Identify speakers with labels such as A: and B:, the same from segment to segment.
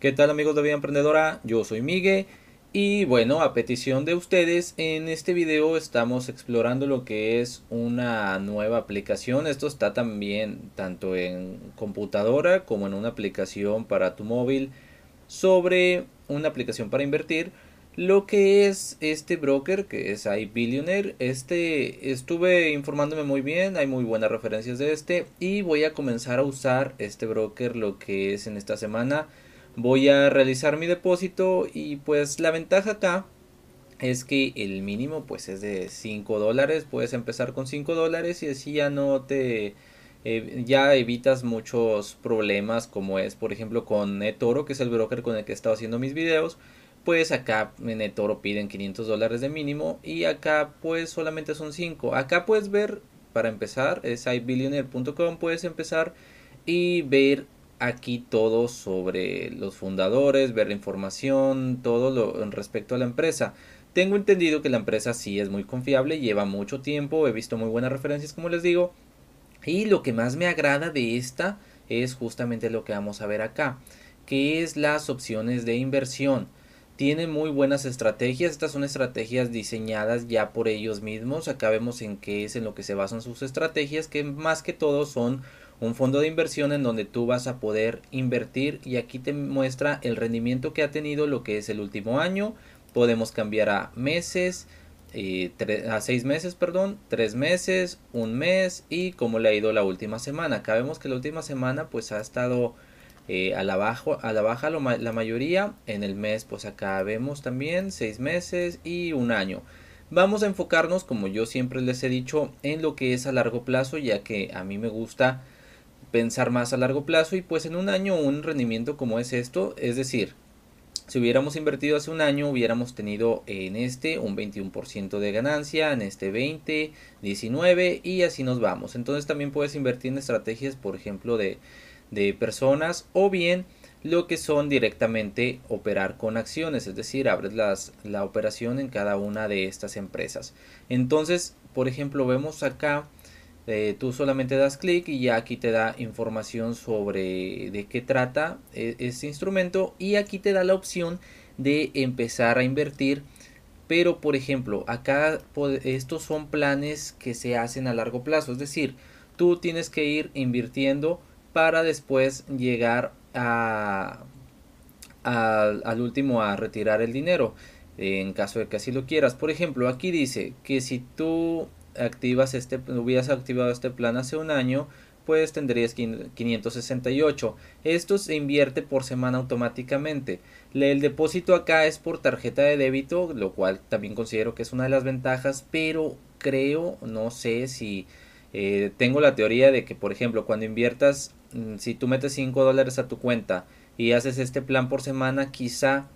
A: ¿Qué tal amigos de Vida Emprendedora? Yo soy Miguel y bueno, a petición de ustedes, en este video estamos explorando lo que es una nueva aplicación. Esto está también tanto en computadora como en una aplicación para tu móvil sobre una aplicación para invertir. Lo que es este broker que es iBillionaire, este estuve informándome muy bien, hay muy buenas referencias de este y voy a comenzar a usar este broker lo que es en esta semana voy a realizar mi depósito y pues la ventaja acá es que el mínimo pues es de 5 dólares. Puedes empezar con 5 dólares y así ya no te eh, ya evitas muchos problemas como es por ejemplo con NetToro que es el broker con el que he estado haciendo mis videos. Pues acá en NetToro piden 500 dólares de mínimo y acá pues solamente son 5 acá puedes ver para empezar es ibillionaire.com puedes empezar y ver aquí todo sobre los fundadores, ver la información, todo lo respecto a la empresa. Tengo entendido que la empresa sí es muy confiable, lleva mucho tiempo, he visto muy buenas referencias como les digo. Y lo que más me agrada de esta es justamente lo que vamos a ver acá, que es las opciones de inversión. Tiene muy buenas estrategias, estas son estrategias diseñadas ya por ellos mismos. Acá vemos en qué es en lo que se basan sus estrategias, que más que todo son un fondo de inversión en donde tú vas a poder invertir y aquí te muestra el rendimiento que ha tenido lo que es el último año. Podemos cambiar a meses, eh, a seis meses, perdón, tres meses, un mes y cómo le ha ido la última semana. Acá vemos que la última semana pues ha estado eh, a la baja, a la, baja la mayoría. En el mes pues acá vemos también seis meses y un año. Vamos a enfocarnos, como yo siempre les he dicho, en lo que es a largo plazo, ya que a mí me gusta pensar más a largo plazo y pues en un año un rendimiento como es esto, es decir, si hubiéramos invertido hace un año hubiéramos tenido en este un 21% de ganancia, en este 20, 19 y así nos vamos. Entonces también puedes invertir en estrategias, por ejemplo, de, de personas o bien lo que son directamente operar con acciones, es decir, abres las, la operación en cada una de estas empresas. Entonces, por ejemplo, vemos acá eh, tú solamente das clic y ya aquí te da información sobre de qué trata este instrumento y aquí te da la opción de empezar a invertir. Pero por ejemplo acá estos son planes que se hacen a largo plazo es decir tú tienes que ir invirtiendo para después llegar a, al último a retirar el dinero en caso de que así lo quieras. Por ejemplo aquí dice que si tú activas este, hubieras activado este plan hace un año, pues tendrías 568. Esto se invierte por semana automáticamente. El depósito acá es por tarjeta de débito, lo cual también considero que es una de las ventajas, pero creo, no sé si eh, tengo la teoría de que, por ejemplo, cuando inviertas, mm, si tú metes 5 dólares a tu cuenta y haces este plan por semana, quizá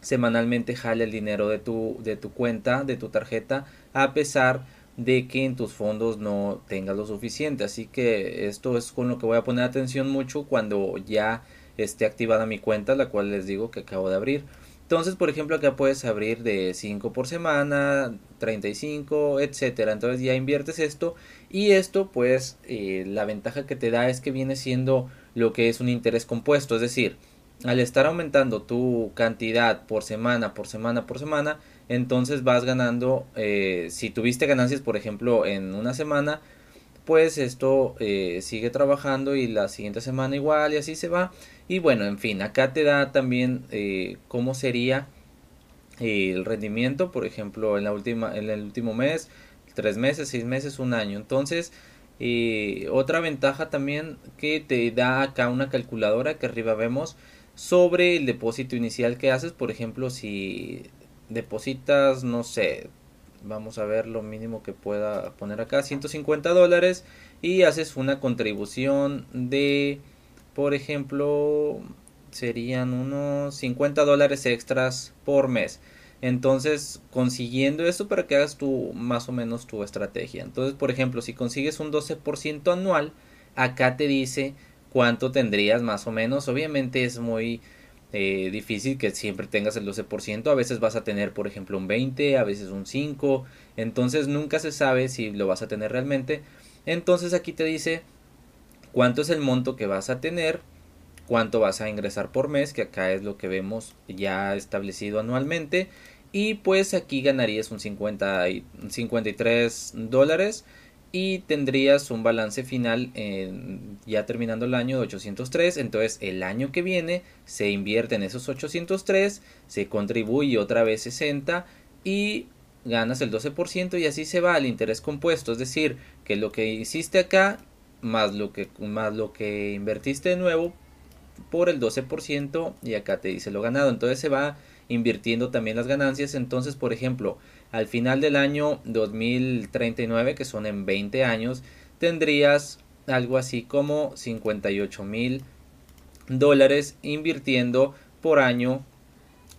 A: semanalmente jale el dinero de tu, de tu cuenta, de tu tarjeta, a pesar de que en tus fondos no tengas lo suficiente. Así que esto es con lo que voy a poner atención mucho cuando ya esté activada mi cuenta, la cual les digo que acabo de abrir. Entonces, por ejemplo, acá puedes abrir de 5 por semana, 35, etcétera. Entonces ya inviertes esto y esto, pues, eh, la ventaja que te da es que viene siendo lo que es un interés compuesto. Es decir, al estar aumentando tu cantidad por semana, por semana, por semana, entonces vas ganando, eh, si tuviste ganancias por ejemplo en una semana, pues esto eh, sigue trabajando y la siguiente semana igual y así se va. Y bueno, en fin, acá te da también eh, cómo sería el rendimiento, por ejemplo, en, la última, en el último mes, tres meses, seis meses, un año. Entonces, otra ventaja también que te da acá una calculadora que arriba vemos sobre el depósito inicial que haces, por ejemplo, si depositas, no sé, vamos a ver lo mínimo que pueda poner acá, 150 dólares y haces una contribución de, por ejemplo, serían unos 50 dólares extras por mes. Entonces, consiguiendo esto para que hagas tu más o menos tu estrategia. Entonces, por ejemplo, si consigues un 12% anual, acá te dice cuánto tendrías más o menos. Obviamente es muy eh, difícil que siempre tengas el 12%, a veces vas a tener por ejemplo un 20, a veces un 5, entonces nunca se sabe si lo vas a tener realmente. Entonces aquí te dice cuánto es el monto que vas a tener cuánto vas a ingresar por mes, que acá es lo que vemos ya establecido anualmente. Y pues aquí ganarías un 50 y 53 dólares y tendrías un balance final ya terminando el año de 803 entonces el año que viene se invierte en esos 803 se contribuye otra vez 60 y ganas el 12% y así se va al interés compuesto. Es decir que lo que hiciste acá más lo que más lo que invertiste de nuevo por el 12% y acá te dice lo ganado entonces se va invirtiendo también las ganancias entonces por ejemplo al final del año 2039, que son en 20 años, tendrías algo así como 58 mil dólares invirtiendo por año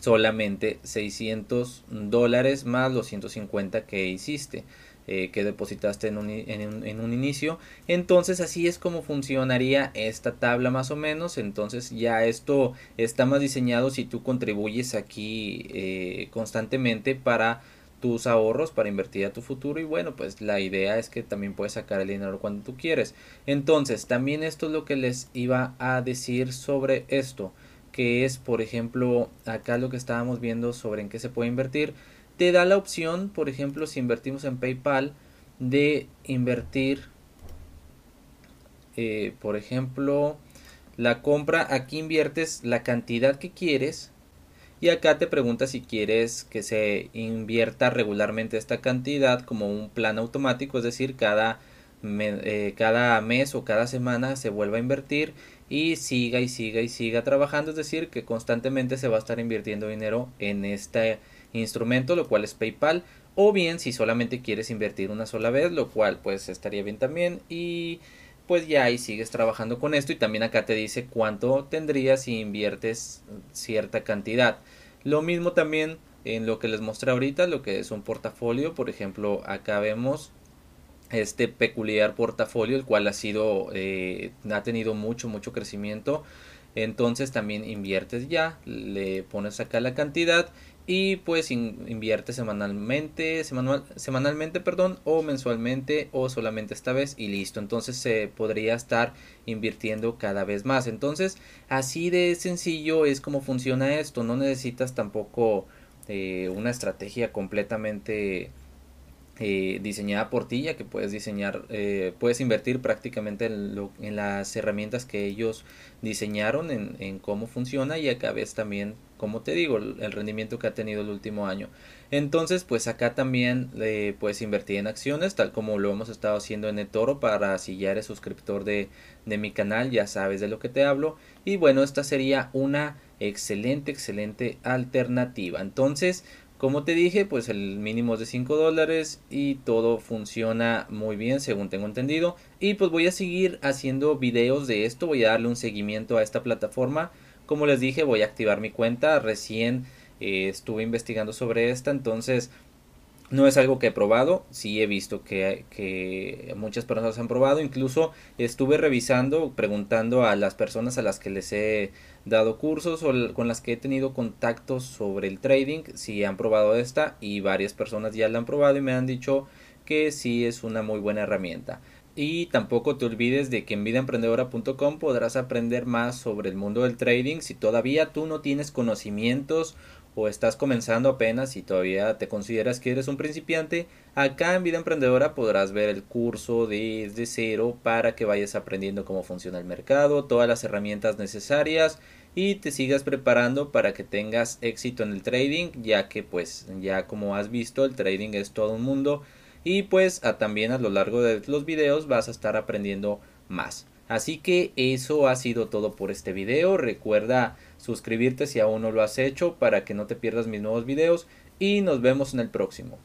A: solamente 600 dólares más los 150 que hiciste. Eh, que depositaste en un, inicio. Entonces así es como funcionaría esta tabla más o menos. Entonces ya esto está más diseñado si tú contribuyes aquí eh, constantemente para tus ahorros para invertir a tu futuro. Y bueno pues la idea es que también puedes sacar el dinero cuando tú quieres. Entonces también esto es lo que les iba a decir sobre esto que es por ejemplo acá lo que estábamos viendo sobre en qué se puede invertir te da la opción por ejemplo si invertimos en paypal de invertir eh, por ejemplo la compra aquí inviertes la cantidad que quieres y acá te pregunta si quieres que se invierta regularmente esta cantidad como un plan automático, es decir, cada, eh, cada mes o cada semana se vuelva a invertir y siga y siga y siga trabajando, es decir, que constantemente se va a estar invirtiendo dinero en este instrumento, lo cual es PayPal, o bien si solamente quieres invertir una sola vez, lo cual pues estaría bien también y pues ya ahí sigues trabajando con esto y también acá te dice cuánto tendrías si inviertes cierta cantidad. Lo mismo también en lo que les mostré ahorita, lo que es un portafolio, por ejemplo, acá vemos este peculiar portafolio, el cual ha sido, eh, ha tenido mucho, mucho crecimiento. Entonces también inviertes ya, le pones acá la cantidad y pues invierte semanalmente, semanal, semanalmente, perdón, o mensualmente o solamente esta vez y listo. Entonces se podría estar invirtiendo cada vez más. Entonces así de sencillo es como funciona esto. No necesitas tampoco eh, una estrategia completamente eh, diseñada por ti ya que puedes diseñar eh, puedes invertir prácticamente en, las herramientas que ellos diseñaron en, cómo funciona y acá ves también como te digo el rendimiento que ha tenido el último año entonces pues acá también eh, puedes invertir en acciones tal como lo hemos estado haciendo en eToro para si ya eres suscriptor de, de mi canal ya sabes de lo que te hablo y bueno esta sería una excelente excelente alternativa entonces como te dije, pues el mínimo es de 5 dólares y todo funciona muy bien según tengo entendido. Y pues voy a seguir haciendo videos de esto, voy a darle un seguimiento a esta plataforma. Como les dije, voy a activar mi cuenta, recién eh, estuve investigando sobre esta, entonces no es algo que he probado, sí he visto que, que, muchas personas han probado, incluso estuve revisando, preguntando a las personas a las que les he dado cursos o con las que he tenido contactos sobre el trading, si han probado esta y varias personas ya la han probado y me han dicho que sí es una muy buena herramienta. Y tampoco te olvides de que en vidaemprendedora.com podrás aprender más sobre el mundo del trading si todavía tú no tienes conocimientos o estás comenzando apenas y todavía te consideras que eres un principiante, acá en Vida Emprendedora podrás ver el curso desde cero para que vayas aprendiendo cómo funciona el mercado, todas las herramientas necesarias y te sigas preparando para que tengas éxito en el trading, ya que pues ya como has visto el trading es todo un mundo y pues a, también a lo largo de los videos vas a estar aprendiendo más. Así que eso ha sido todo por este video. Recuerda suscribirte si aún no lo has hecho para que no te pierdas mis nuevos videos y nos vemos en el próximo.